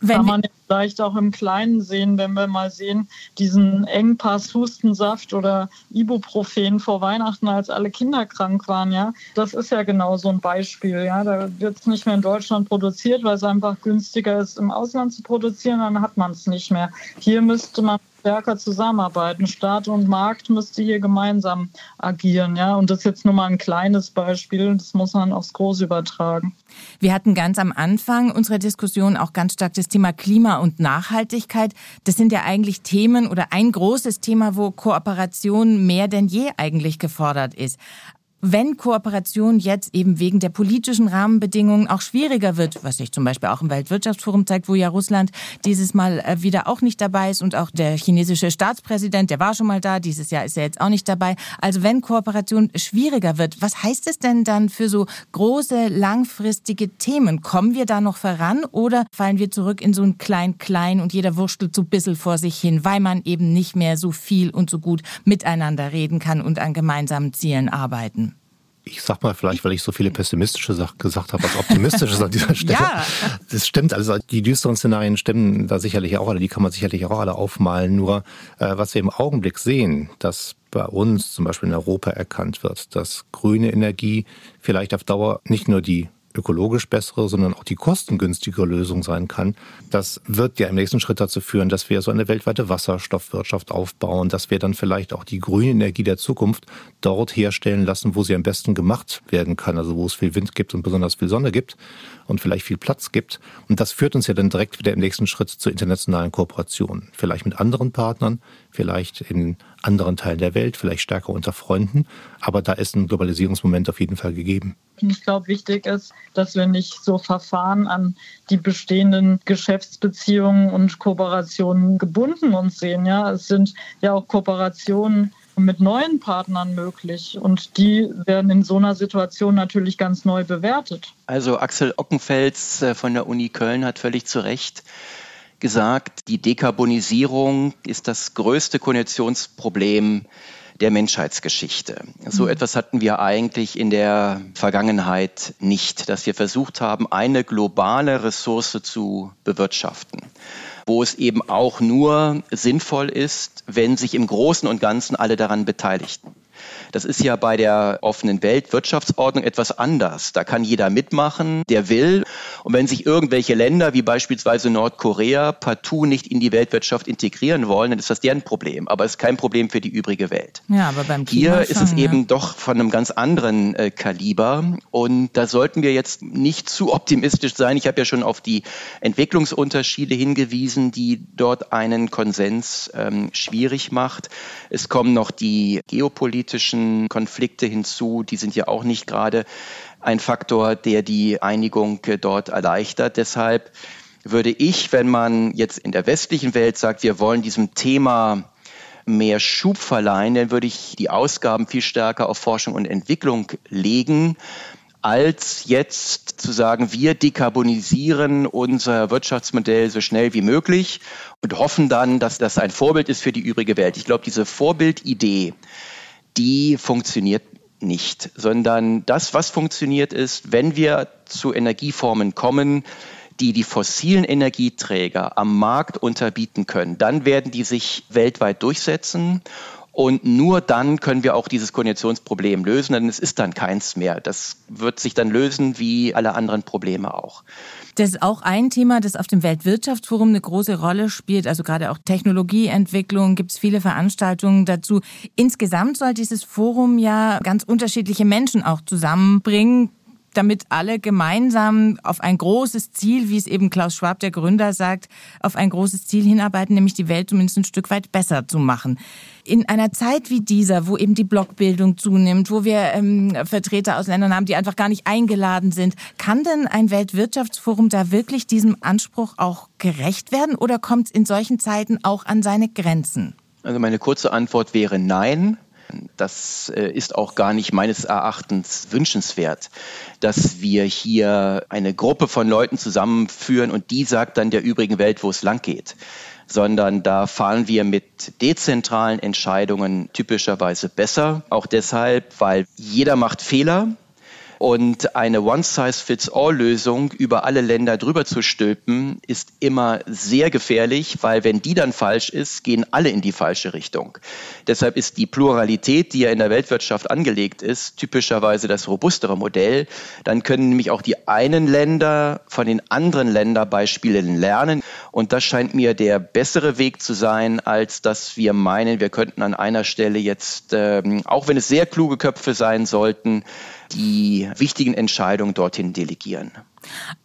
Speaker 4: Wenn Kann man vielleicht auch im Kleinen sehen, wenn wir mal sehen, diesen Engpass Hustensaft oder Ibuprofen vor Weihnachten, als alle Kinder krank waren, ja. Das ist ja genau so ein Beispiel, ja. Da wird es nicht mehr in Deutschland produziert, weil es einfach günstiger ist, im Ausland zu produzieren, dann hat man es nicht mehr. Hier müsste man stärker zusammenarbeiten. Staat und Markt müsste hier gemeinsam agieren. Ja? Und das ist jetzt nur mal ein kleines Beispiel. Das muss man aufs Große übertragen.
Speaker 2: Wir hatten ganz am Anfang unserer Diskussion auch ganz stark das Thema Klima und Nachhaltigkeit. Das sind ja eigentlich Themen oder ein großes Thema, wo Kooperation mehr denn je eigentlich gefordert ist wenn Kooperation jetzt eben wegen der politischen Rahmenbedingungen auch schwieriger wird, was sich zum Beispiel auch im Weltwirtschaftsforum zeigt, wo ja Russland dieses Mal äh, wieder auch nicht dabei ist und auch der chinesische Staatspräsident, der war schon mal da, dieses Jahr ist er jetzt auch nicht dabei. Also wenn Kooperation schwieriger wird, was heißt es denn dann für so große, langfristige Themen? Kommen wir da noch voran oder fallen wir zurück in so ein Klein-Klein und jeder wurstelt so ein bisschen vor sich hin, weil man eben nicht mehr so viel und so gut miteinander reden kann und an gemeinsamen Zielen arbeiten?
Speaker 5: Ich sag mal vielleicht, weil ich so viele pessimistische Sachen gesagt habe, was optimistisches an dieser Stelle. Ja. Das stimmt, also die düsteren Szenarien stimmen da sicherlich auch alle, die kann man sicherlich auch alle aufmalen. Nur äh, was wir im Augenblick sehen, dass bei uns zum Beispiel in Europa erkannt wird, dass grüne Energie vielleicht auf Dauer nicht nur die ökologisch bessere, sondern auch die kostengünstigere Lösung sein kann. Das wird ja im nächsten Schritt dazu führen, dass wir so eine weltweite Wasserstoffwirtschaft aufbauen, dass wir dann vielleicht auch die grüne Energie der Zukunft dort herstellen lassen, wo sie am besten gemacht werden kann, also wo es viel Wind gibt und besonders viel Sonne gibt und vielleicht viel Platz gibt. Und das führt uns ja dann direkt wieder im nächsten Schritt zu internationalen Kooperationen. Vielleicht mit anderen Partnern, vielleicht in anderen Teilen der Welt, vielleicht stärker unter Freunden. Aber da ist ein Globalisierungsmoment auf jeden Fall gegeben.
Speaker 4: Ich glaube, wichtig ist, dass wir nicht so Verfahren an die bestehenden Geschäftsbeziehungen und Kooperationen gebunden uns sehen. Ja, es sind ja auch Kooperationen mit neuen Partnern möglich. Und die werden in so einer Situation natürlich ganz neu bewertet.
Speaker 3: Also Axel Ockenfels äh, von der Uni Köln hat völlig zu Recht gesagt, die Dekarbonisierung ist das größte Konditionsproblem der Menschheitsgeschichte. So mhm. etwas hatten wir eigentlich in der Vergangenheit nicht, dass wir versucht haben, eine globale Ressource zu bewirtschaften wo es eben auch nur sinnvoll ist, wenn sich im Großen und Ganzen alle daran beteiligten. Das ist ja bei der offenen Weltwirtschaftsordnung etwas anders. Da kann jeder mitmachen, der will. Und wenn sich irgendwelche Länder wie beispielsweise Nordkorea partout nicht in die Weltwirtschaft integrieren wollen, dann ist das deren Problem. Aber es ist kein Problem für die übrige Welt.
Speaker 2: Ja, aber beim Klima
Speaker 3: Hier ist es ja. eben doch von einem ganz anderen äh, Kaliber. Und da sollten wir jetzt nicht zu optimistisch sein. Ich habe ja schon auf die Entwicklungsunterschiede hingewiesen, die dort einen Konsens ähm, schwierig macht. Es kommen noch die Geopolitik geopolitischen Konflikte hinzu. Die sind ja auch nicht gerade ein Faktor, der die Einigung äh, dort erleichtert. Deshalb würde ich, wenn man jetzt in der westlichen Welt sagt, wir wollen diesem Thema mehr Schub verleihen, dann würde ich die Ausgaben viel stärker auf Forschung und Entwicklung legen als jetzt zu sagen, wir dekarbonisieren unser Wirtschaftsmodell so schnell wie möglich und hoffen dann, dass das ein Vorbild ist für die übrige Welt. Ich glaube, diese Vorbildidee, die funktioniert nicht, sondern das, was funktioniert ist, wenn wir zu Energieformen kommen, die die fossilen Energieträger am Markt unterbieten können, dann werden die sich weltweit durchsetzen und nur dann können wir auch dieses Koordinationsproblem lösen, denn es ist dann keins mehr. Das wird sich dann lösen wie alle anderen Probleme auch.
Speaker 2: Das ist auch ein Thema, das auf dem Weltwirtschaftsforum eine große Rolle spielt. Also gerade auch Technologieentwicklung gibt es viele Veranstaltungen dazu. Insgesamt soll dieses Forum ja ganz unterschiedliche Menschen auch zusammenbringen damit alle gemeinsam auf ein großes Ziel, wie es eben Klaus Schwab, der Gründer, sagt, auf ein großes Ziel hinarbeiten, nämlich die Welt zumindest ein Stück weit besser zu machen. In einer Zeit wie dieser, wo eben die Blockbildung zunimmt, wo wir ähm, Vertreter aus Ländern haben, die einfach gar nicht eingeladen sind, kann denn ein Weltwirtschaftsforum da wirklich diesem Anspruch auch gerecht werden oder kommt es in solchen Zeiten auch an seine Grenzen?
Speaker 3: Also meine kurze Antwort wäre nein. Das äh, ist auch gar nicht meines Erachtens wünschenswert, dass wir hier eine Gruppe von Leuten zusammenführen und die sagt dann der übrigen Welt, wo es lang geht sondern da fahren wir mit dezentralen Entscheidungen typischerweise besser. Auch deshalb, weil jeder macht Fehler und eine One-Size-Fits-All-Lösung über alle Länder drüber zu stülpen, ist immer sehr gefährlich, weil wenn die dann falsch ist, gehen alle in die falsche Richtung. Deshalb ist die Pluralität, die ja in der Weltwirtschaft angelegt ist, typischerweise das robustere Modell. Dann können nämlich auch die einen Länder von den anderen Länderbeispielen lernen. Und das scheint mir der bessere Weg zu sein, als dass wir meinen, wir könnten an einer Stelle jetzt, ähm, auch wenn es sehr kluge Köpfe sein sollten, die wichtigen Entscheidungen dorthin delegieren.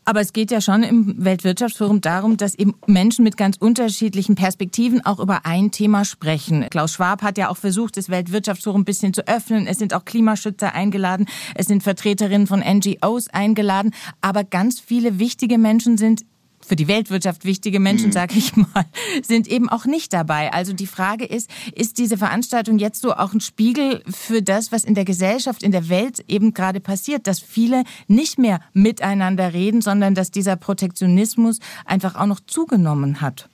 Speaker 2: Aber es geht ja schon im Weltwirtschaftsforum darum, dass eben Menschen mit ganz unterschiedlichen Perspektiven auch über ein Thema sprechen. Klaus Schwab hat ja auch versucht, das Weltwirtschaftsforum ein bisschen zu öffnen. Es sind auch Klimaschützer eingeladen, es sind Vertreterinnen von NGOs eingeladen. Aber ganz viele wichtige Menschen sind für die Weltwirtschaft wichtige Menschen, mhm. sage ich mal, sind eben auch nicht dabei. Also die Frage ist, ist diese Veranstaltung jetzt so auch ein Spiegel für das, was in der Gesellschaft, in der Welt eben gerade passiert, dass viele nicht mehr miteinander reden, sondern dass dieser Protektionismus einfach auch noch zugenommen hat?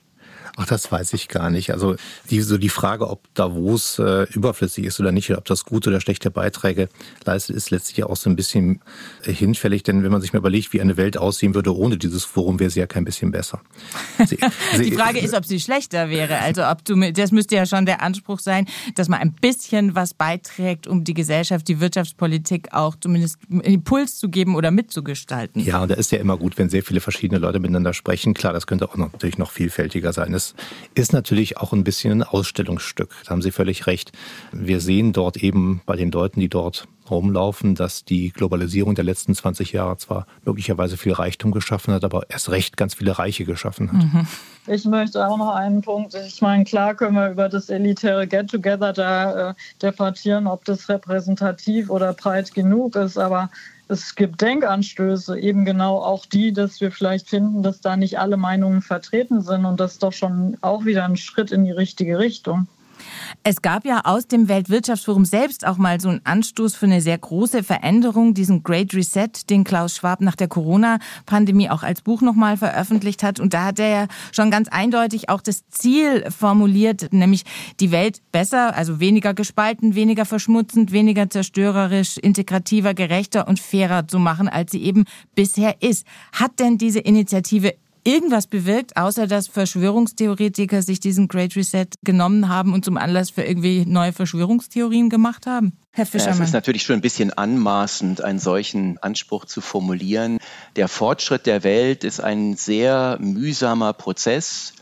Speaker 5: Ach, das weiß ich gar nicht. Also die, so die Frage, ob Davos äh, überflüssig ist oder nicht, oder ob das gute oder schlechte Beiträge leistet, ist letztlich auch so ein bisschen äh, hinfällig. Denn wenn man sich mal überlegt, wie eine Welt aussehen würde ohne dieses Forum, wäre sie ja kein bisschen besser.
Speaker 2: Sie, die Frage ist, ob sie schlechter wäre. Also ob du, das müsste ja schon der Anspruch sein, dass man ein bisschen was beiträgt, um die Gesellschaft, die Wirtschaftspolitik auch zumindest einen Impuls zu geben oder mitzugestalten.
Speaker 5: Ja, und da ist ja immer gut, wenn sehr viele verschiedene Leute miteinander sprechen. Klar, das könnte auch noch, natürlich noch vielfältiger sein das ist natürlich auch ein bisschen ein Ausstellungsstück. Da haben Sie völlig recht. Wir sehen dort eben bei den Leuten, die dort rumlaufen, dass die Globalisierung der letzten 20 Jahre zwar möglicherweise viel Reichtum geschaffen hat, aber erst recht ganz viele Reiche geschaffen hat. Mhm.
Speaker 4: Ich möchte auch noch einen Punkt. Ich meine, klar können wir über das elitäre Get-Together da äh, debattieren, ob das repräsentativ oder breit genug ist, aber es gibt Denkanstöße, eben genau auch die, dass wir vielleicht finden, dass da nicht alle Meinungen vertreten sind. Und das ist doch schon auch wieder ein Schritt in die richtige Richtung.
Speaker 2: Es gab ja aus dem Weltwirtschaftsforum selbst auch mal so einen Anstoß für eine sehr große Veränderung, diesen Great Reset, den Klaus Schwab nach der Corona-Pandemie auch als Buch nochmal veröffentlicht hat. Und da hat er ja schon ganz eindeutig auch das Ziel formuliert, nämlich die Welt besser, also weniger gespalten, weniger verschmutzend, weniger zerstörerisch, integrativer, gerechter und fairer zu machen, als sie eben bisher ist. Hat denn diese Initiative irgendwas bewirkt, außer dass Verschwörungstheoretiker sich diesen Great Reset genommen haben und zum Anlass für irgendwie neue Verschwörungstheorien gemacht haben?
Speaker 3: Herr Fischermann. Ja, es ist natürlich schon ein bisschen anmaßend, einen solchen Anspruch zu formulieren. Der Fortschritt der Welt ist ein sehr mühsamer Prozess.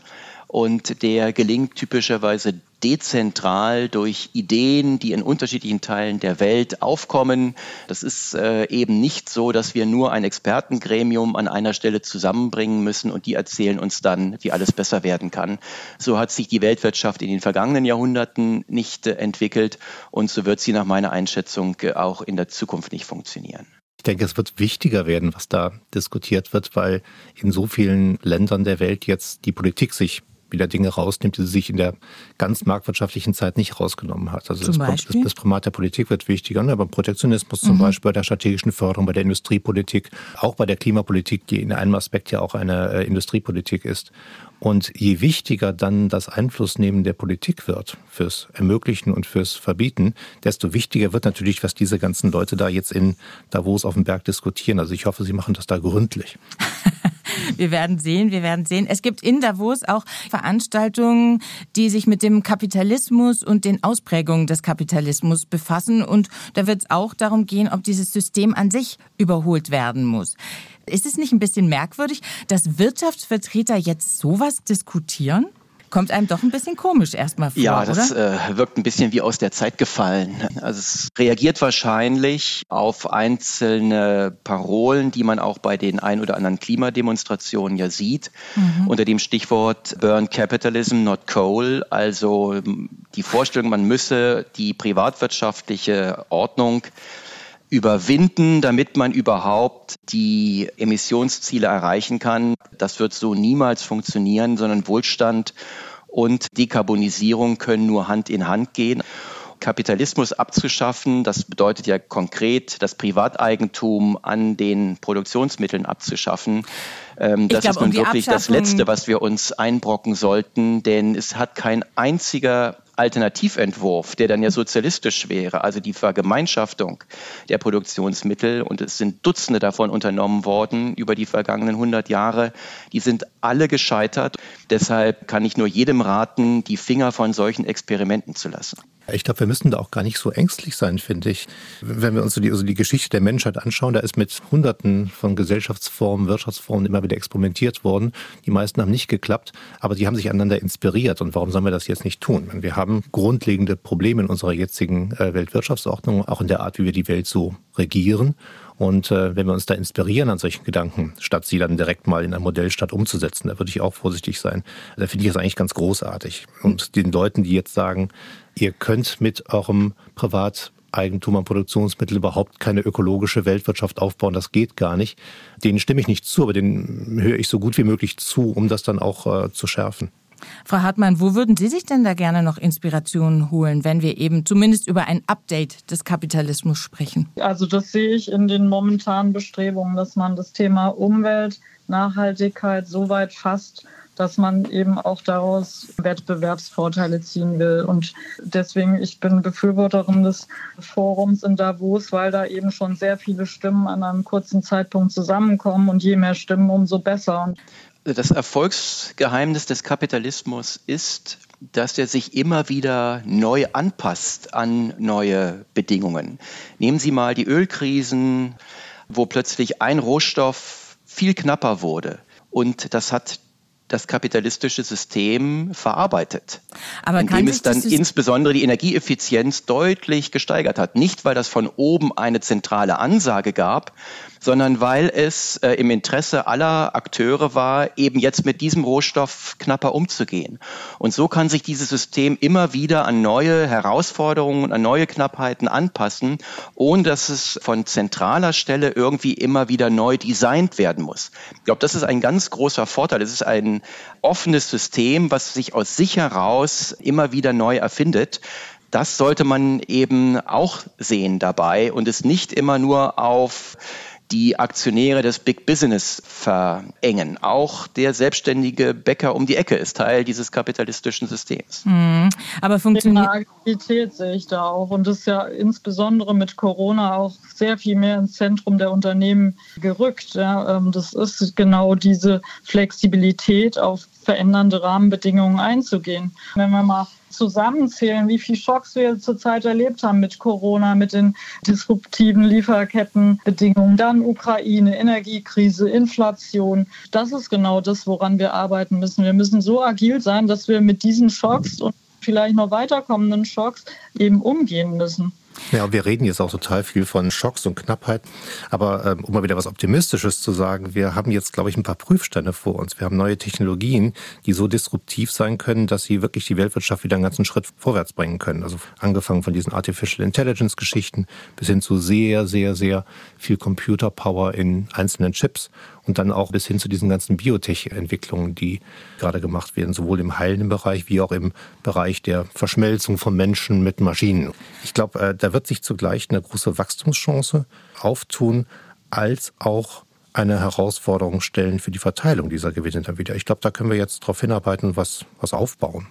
Speaker 3: Und der gelingt typischerweise dezentral durch Ideen, die in unterschiedlichen Teilen der Welt aufkommen. Das ist äh, eben nicht so, dass wir nur ein Expertengremium an einer Stelle zusammenbringen müssen und die erzählen uns dann, wie alles besser werden kann. So hat sich die Weltwirtschaft in den vergangenen Jahrhunderten nicht äh, entwickelt und so wird sie nach meiner Einschätzung äh, auch in der Zukunft nicht funktionieren.
Speaker 5: Ich denke, es wird wichtiger werden, was da diskutiert wird, weil in so vielen Ländern der Welt jetzt die Politik sich wieder Dinge rausnimmt, die sie sich in der ganz marktwirtschaftlichen Zeit nicht rausgenommen hat. Also das, das, das Primat der Politik wird wichtiger, ne? beim Protektionismus zum mhm. Beispiel, bei der strategischen Förderung, bei der Industriepolitik, auch bei der Klimapolitik, die in einem Aspekt ja auch eine äh, Industriepolitik ist. Und je wichtiger dann das Einflussnehmen der Politik wird fürs Ermöglichen und fürs Verbieten, desto wichtiger wird natürlich, was diese ganzen Leute da jetzt in Davos auf dem Berg diskutieren. Also ich hoffe, sie machen das da gründlich.
Speaker 2: Wir werden sehen, wir werden sehen. Es gibt in Davos auch Veranstaltungen, die sich mit dem Kapitalismus und den Ausprägungen des Kapitalismus befassen. Und da wird es auch darum gehen, ob dieses System an sich überholt werden muss. Ist es nicht ein bisschen merkwürdig, dass Wirtschaftsvertreter jetzt sowas diskutieren? Kommt einem doch ein bisschen komisch erstmal vor.
Speaker 3: Ja, das äh, wirkt ein bisschen wie aus der Zeit gefallen. Also es reagiert wahrscheinlich auf einzelne Parolen, die man auch bei den ein oder anderen Klimademonstrationen ja sieht, mhm. unter dem Stichwort Burn Capitalism, not Coal. Also die Vorstellung, man müsse die privatwirtschaftliche Ordnung überwinden, damit man überhaupt die Emissionsziele erreichen kann. Das wird so niemals funktionieren, sondern Wohlstand und Dekarbonisierung können nur Hand in Hand gehen. Kapitalismus abzuschaffen, das bedeutet ja konkret, das Privateigentum an den Produktionsmitteln abzuschaffen. Ähm, das glaub, ist nun um wirklich das Letzte, was wir uns einbrocken sollten, denn es hat kein einziger Alternativentwurf, der dann ja sozialistisch wäre, also die Vergemeinschaftung der Produktionsmittel, und es sind Dutzende davon unternommen worden über die vergangenen 100 Jahre, die sind alle gescheitert. Deshalb kann ich nur jedem raten, die Finger von solchen Experimenten zu lassen.
Speaker 5: Ich glaube, wir müssen da auch gar nicht so ängstlich sein, finde ich. Wenn wir uns so die, also die Geschichte der Menschheit anschauen, da ist mit Hunderten von Gesellschaftsformen, Wirtschaftsformen immer wieder experimentiert worden. Die meisten haben nicht geklappt, aber die haben sich aneinander inspiriert. Und warum sollen wir das jetzt nicht tun? Wir haben grundlegende Probleme in unserer jetzigen äh, Weltwirtschaftsordnung, auch in der Art, wie wir die Welt so regieren. Und äh, wenn wir uns da inspirieren an solchen Gedanken, statt sie dann direkt mal in ein Modellstadt umzusetzen, da würde ich auch vorsichtig sein. Da finde ich das eigentlich ganz großartig. Und den Leuten, die jetzt sagen, ihr könnt mit eurem Privateigentum an Produktionsmitteln überhaupt keine ökologische Weltwirtschaft aufbauen. Das geht gar nicht. Denen stimme ich nicht zu, aber denen höre ich so gut wie möglich zu, um das dann auch äh, zu schärfen.
Speaker 2: Frau Hartmann, wo würden Sie sich denn da gerne noch Inspirationen holen, wenn wir eben zumindest über ein Update des Kapitalismus sprechen?
Speaker 4: Also das sehe ich in den momentanen Bestrebungen, dass man das Thema Umwelt, Nachhaltigkeit so weit fasst, dass man eben auch daraus Wettbewerbsvorteile ziehen will. Und deswegen, ich bin Befürworterin des Forums in Davos, weil da eben schon sehr viele Stimmen an einem kurzen Zeitpunkt zusammenkommen und je mehr Stimmen, umso besser.
Speaker 3: Das Erfolgsgeheimnis des Kapitalismus ist, dass er sich immer wieder neu anpasst an neue Bedingungen. Nehmen Sie mal die Ölkrisen, wo plötzlich ein Rohstoff viel knapper wurde. Und das hat das kapitalistische System verarbeitet, Aber indem es dann insbesondere die Energieeffizienz deutlich gesteigert hat. Nicht, weil das von oben eine zentrale Ansage gab, sondern weil es äh, im Interesse aller Akteure war, eben jetzt mit diesem Rohstoff knapper umzugehen. Und so kann sich dieses System immer wieder an neue Herausforderungen, an neue Knappheiten anpassen, ohne dass es von zentraler Stelle irgendwie immer wieder neu designt werden muss. Ich glaube, das ist ein ganz großer Vorteil. Es ist ein offenes System, was sich aus sich heraus immer wieder neu erfindet. Das sollte man eben auch sehen dabei und es nicht immer nur auf die Aktionäre des Big Business verengen. Auch der selbstständige Bäcker um die Ecke ist Teil dieses kapitalistischen Systems. Mhm.
Speaker 4: Aber funktioniert. Agilität sehe ich da auch. Und das ist ja insbesondere mit Corona auch sehr viel mehr ins Zentrum der Unternehmen gerückt. Ja, ähm, das ist genau diese Flexibilität auf verändernde Rahmenbedingungen einzugehen. Wenn wir mal zusammenzählen, wie viele Schocks wir zurzeit erlebt haben mit Corona, mit den disruptiven Lieferkettenbedingungen, dann Ukraine, Energiekrise, Inflation. Das ist genau das, woran wir arbeiten müssen. Wir müssen so agil sein, dass wir mit diesen Schocks und vielleicht noch weiterkommenden Schocks eben umgehen müssen.
Speaker 5: Ja, wir reden jetzt auch total viel von Schocks und Knappheit. Aber ähm, um mal wieder was Optimistisches zu sagen, wir haben jetzt, glaube ich, ein paar Prüfstände vor uns. Wir haben neue Technologien, die so disruptiv sein können, dass sie wirklich die Weltwirtschaft wieder einen ganzen Schritt vorwärts bringen können. Also angefangen von diesen Artificial Intelligence Geschichten bis hin zu sehr, sehr, sehr viel Computer Power in einzelnen Chips und dann auch bis hin zu diesen ganzen Biotech-Entwicklungen, die gerade gemacht werden, sowohl im heilenden Bereich wie auch im Bereich der Verschmelzung von Menschen mit Maschinen. Ich glaube, äh, da wird sich zugleich eine große Wachstumschance auftun, als auch eine Herausforderung stellen für die Verteilung dieser Gewinne dann wieder. Ich glaube, da können wir jetzt darauf hinarbeiten was, was aufbauen.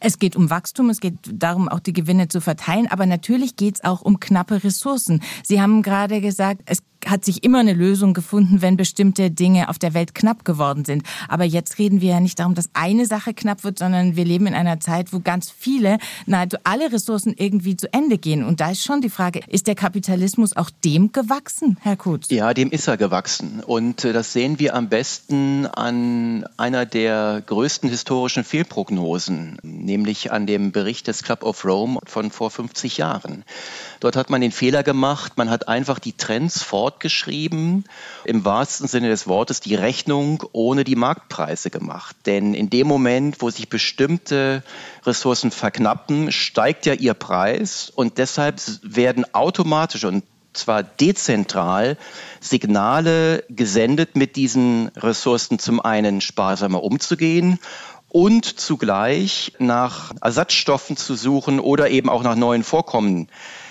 Speaker 2: Es geht um Wachstum, es geht darum, auch die Gewinne zu verteilen, aber natürlich geht es auch um knappe Ressourcen. Sie haben gerade gesagt, es hat sich immer eine Lösung gefunden, wenn bestimmte Dinge auf der Welt knapp geworden sind. Aber jetzt reden wir ja nicht darum, dass eine Sache knapp wird, sondern wir leben in einer Zeit, wo ganz viele, nahezu alle Ressourcen irgendwie zu Ende gehen. Und da ist schon die Frage, ist der Kapitalismus auch dem gewachsen, Herr Kutz?
Speaker 3: Ja, dem ist er gewachsen. Und äh, das sehen wir am besten an einer der größten historischen Fehlprognosen nämlich an dem Bericht des Club of Rome von vor 50 Jahren. Dort hat man den Fehler gemacht, man hat einfach die Trends fortgeschrieben, im wahrsten Sinne des Wortes die Rechnung ohne die Marktpreise gemacht. Denn in dem Moment, wo sich bestimmte Ressourcen verknappen, steigt ja ihr Preis und deshalb werden automatisch und zwar dezentral Signale gesendet, mit diesen Ressourcen zum einen sparsamer umzugehen und zugleich nach Ersatzstoffen zu suchen oder eben auch nach neuen Vorkommen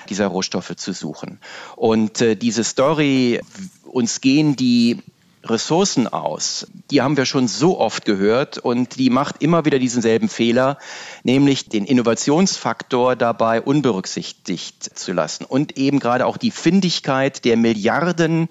Speaker 3: dieser Rohstoffe zu suchen. Und äh, diese Story, uns gehen die Ressourcen aus, die haben wir schon so oft gehört und die macht immer wieder diesen selben Fehler, nämlich den Innovationsfaktor dabei unberücksichtigt zu lassen und eben gerade auch die Findigkeit der Milliarden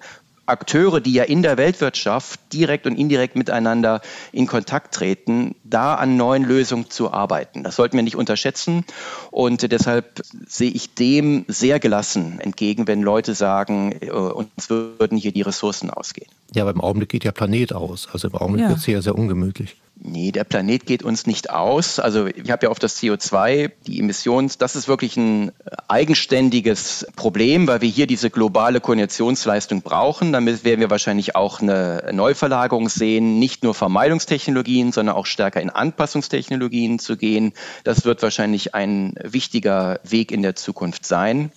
Speaker 3: Akteure, die ja in der Weltwirtschaft direkt und indirekt miteinander in Kontakt treten, da an neuen Lösungen zu arbeiten. Das sollten wir nicht unterschätzen und deshalb sehe ich dem sehr gelassen entgegen, wenn Leute sagen, äh, uns würden hier die Ressourcen ausgehen.
Speaker 5: Ja, aber im Augenblick geht der Planet aus. Also im Augenblick ja. wird es hier sehr ungemütlich.
Speaker 3: Nee, der Planet geht uns nicht aus. Also ich habe ja auf das CO2, die Emissions, das ist wirklich ein eigenständiges Problem, weil wir hier diese globale Koordinationsleistung brauchen. Damit werden wir wahrscheinlich auch eine Neuverlagerung sehen, nicht nur Vermeidungstechnologien, sondern auch stärker in Anpassungstechnologien zu gehen. Das wird wahrscheinlich ein wichtiger Weg in der Zukunft sein.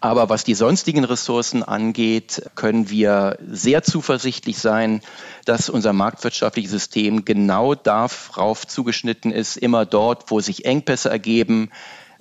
Speaker 3: Aber was die sonstigen Ressourcen angeht, können wir sehr zuversichtlich sein, dass unser marktwirtschaftliches System genau darauf zugeschnitten ist, immer dort, wo sich Engpässe ergeben,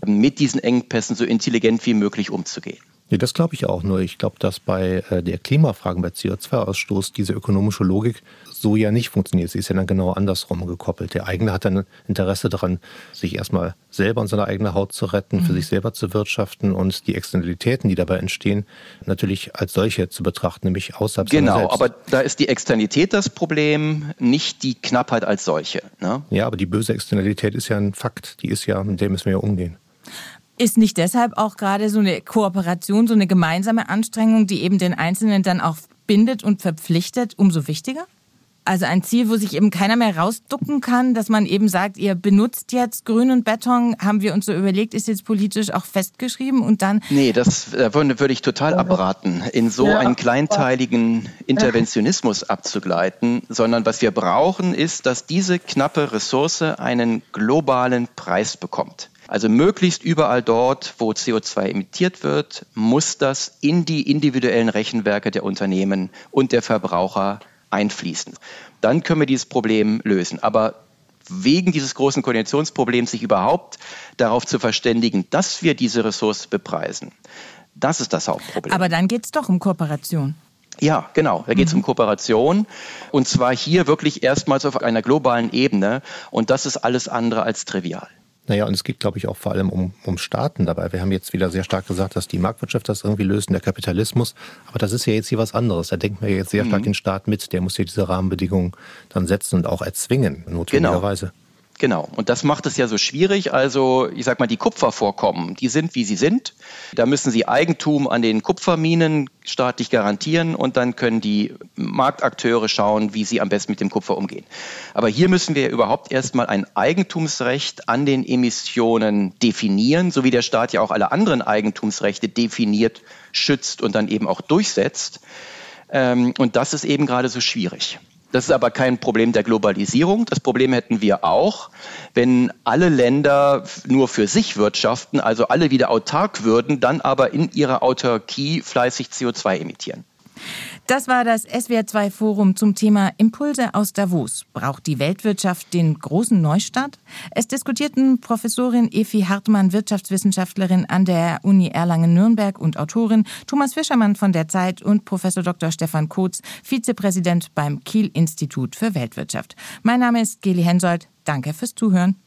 Speaker 3: mit diesen Engpässen so intelligent wie möglich umzugehen.
Speaker 5: Nee, das glaube ich auch. Nur ich glaube, dass bei äh, der Klimafragen, bei CO2-Ausstoß, diese ökonomische Logik so ja nicht funktioniert. Sie ist ja dann genau andersrum gekoppelt. Der eigene hat dann Interesse daran, sich erstmal selber und seine eigene Haut zu retten, mhm. für sich selber zu wirtschaften und die Externalitäten, die dabei entstehen, natürlich als solche zu betrachten, nämlich außerhalb
Speaker 3: Genau, aber da ist die Externalität das Problem, nicht die Knappheit als solche. Ne?
Speaker 5: Ja, aber die böse Externalität ist ja ein Fakt. Die ist ja, mit dem müssen wir ja umgehen.
Speaker 2: Ist nicht deshalb auch gerade so eine Kooperation, so eine gemeinsame Anstrengung, die eben den Einzelnen dann auch bindet und verpflichtet, umso wichtiger? Also ein Ziel, wo sich eben keiner mehr rausducken kann, dass man eben sagt, ihr benutzt jetzt Grün und Beton, haben wir uns so überlegt, ist jetzt politisch auch festgeschrieben und dann.
Speaker 3: Nee, das äh, würde ich total abraten, in so einen kleinteiligen Interventionismus abzugleiten, sondern was wir brauchen, ist, dass diese knappe Ressource einen globalen Preis bekommt. Also möglichst überall dort, wo CO2 emittiert wird, muss das in die individuellen Rechenwerke der Unternehmen und der Verbraucher einfließen. Dann können wir dieses Problem lösen. Aber wegen dieses großen Koordinationsproblems sich überhaupt darauf zu verständigen, dass wir diese Ressource bepreisen, das ist das Hauptproblem.
Speaker 2: Aber dann geht es doch um Kooperation.
Speaker 3: Ja, genau. Da geht es mhm. um Kooperation. Und zwar hier wirklich erstmals auf einer globalen Ebene. Und das ist alles andere als trivial.
Speaker 5: Naja, und es geht, glaube ich, auch vor allem um, um Staaten dabei. Wir haben jetzt wieder sehr stark gesagt, dass die Marktwirtschaft das irgendwie löst, der Kapitalismus. Aber das ist ja jetzt hier was anderes. Da denken wir jetzt sehr stark mhm. den Staat mit. Der muss hier diese Rahmenbedingungen dann setzen und auch erzwingen, notwendigerweise.
Speaker 3: Genau. Genau. Und das macht es ja so schwierig. Also, ich sag mal, die Kupfervorkommen, die sind, wie sie sind. Da müssen sie Eigentum an den Kupferminen staatlich garantieren und dann können die Marktakteure schauen, wie sie am besten mit dem Kupfer umgehen. Aber hier müssen wir überhaupt erstmal ein Eigentumsrecht an den Emissionen definieren, so wie der Staat ja auch alle anderen Eigentumsrechte definiert, schützt und dann eben auch durchsetzt. Ähm, und das ist eben gerade so schwierig. Das ist aber kein Problem der Globalisierung. Das Problem hätten wir auch, wenn alle Länder nur für sich wirtschaften, also alle wieder autark würden, dann aber in ihrer Autarkie fleißig CO2 emittieren.
Speaker 2: Das war das SWR2 Forum zum Thema Impulse aus Davos. Braucht die Weltwirtschaft den großen Neustart? Es diskutierten Professorin Efi Hartmann, Wirtschaftswissenschaftlerin an der Uni Erlangen-Nürnberg und Autorin, Thomas Fischermann von der Zeit und Professor Dr. Stefan Kotz, Vizepräsident beim Kiel Institut für Weltwirtschaft. Mein Name ist Geli Hensoldt. Danke fürs Zuhören.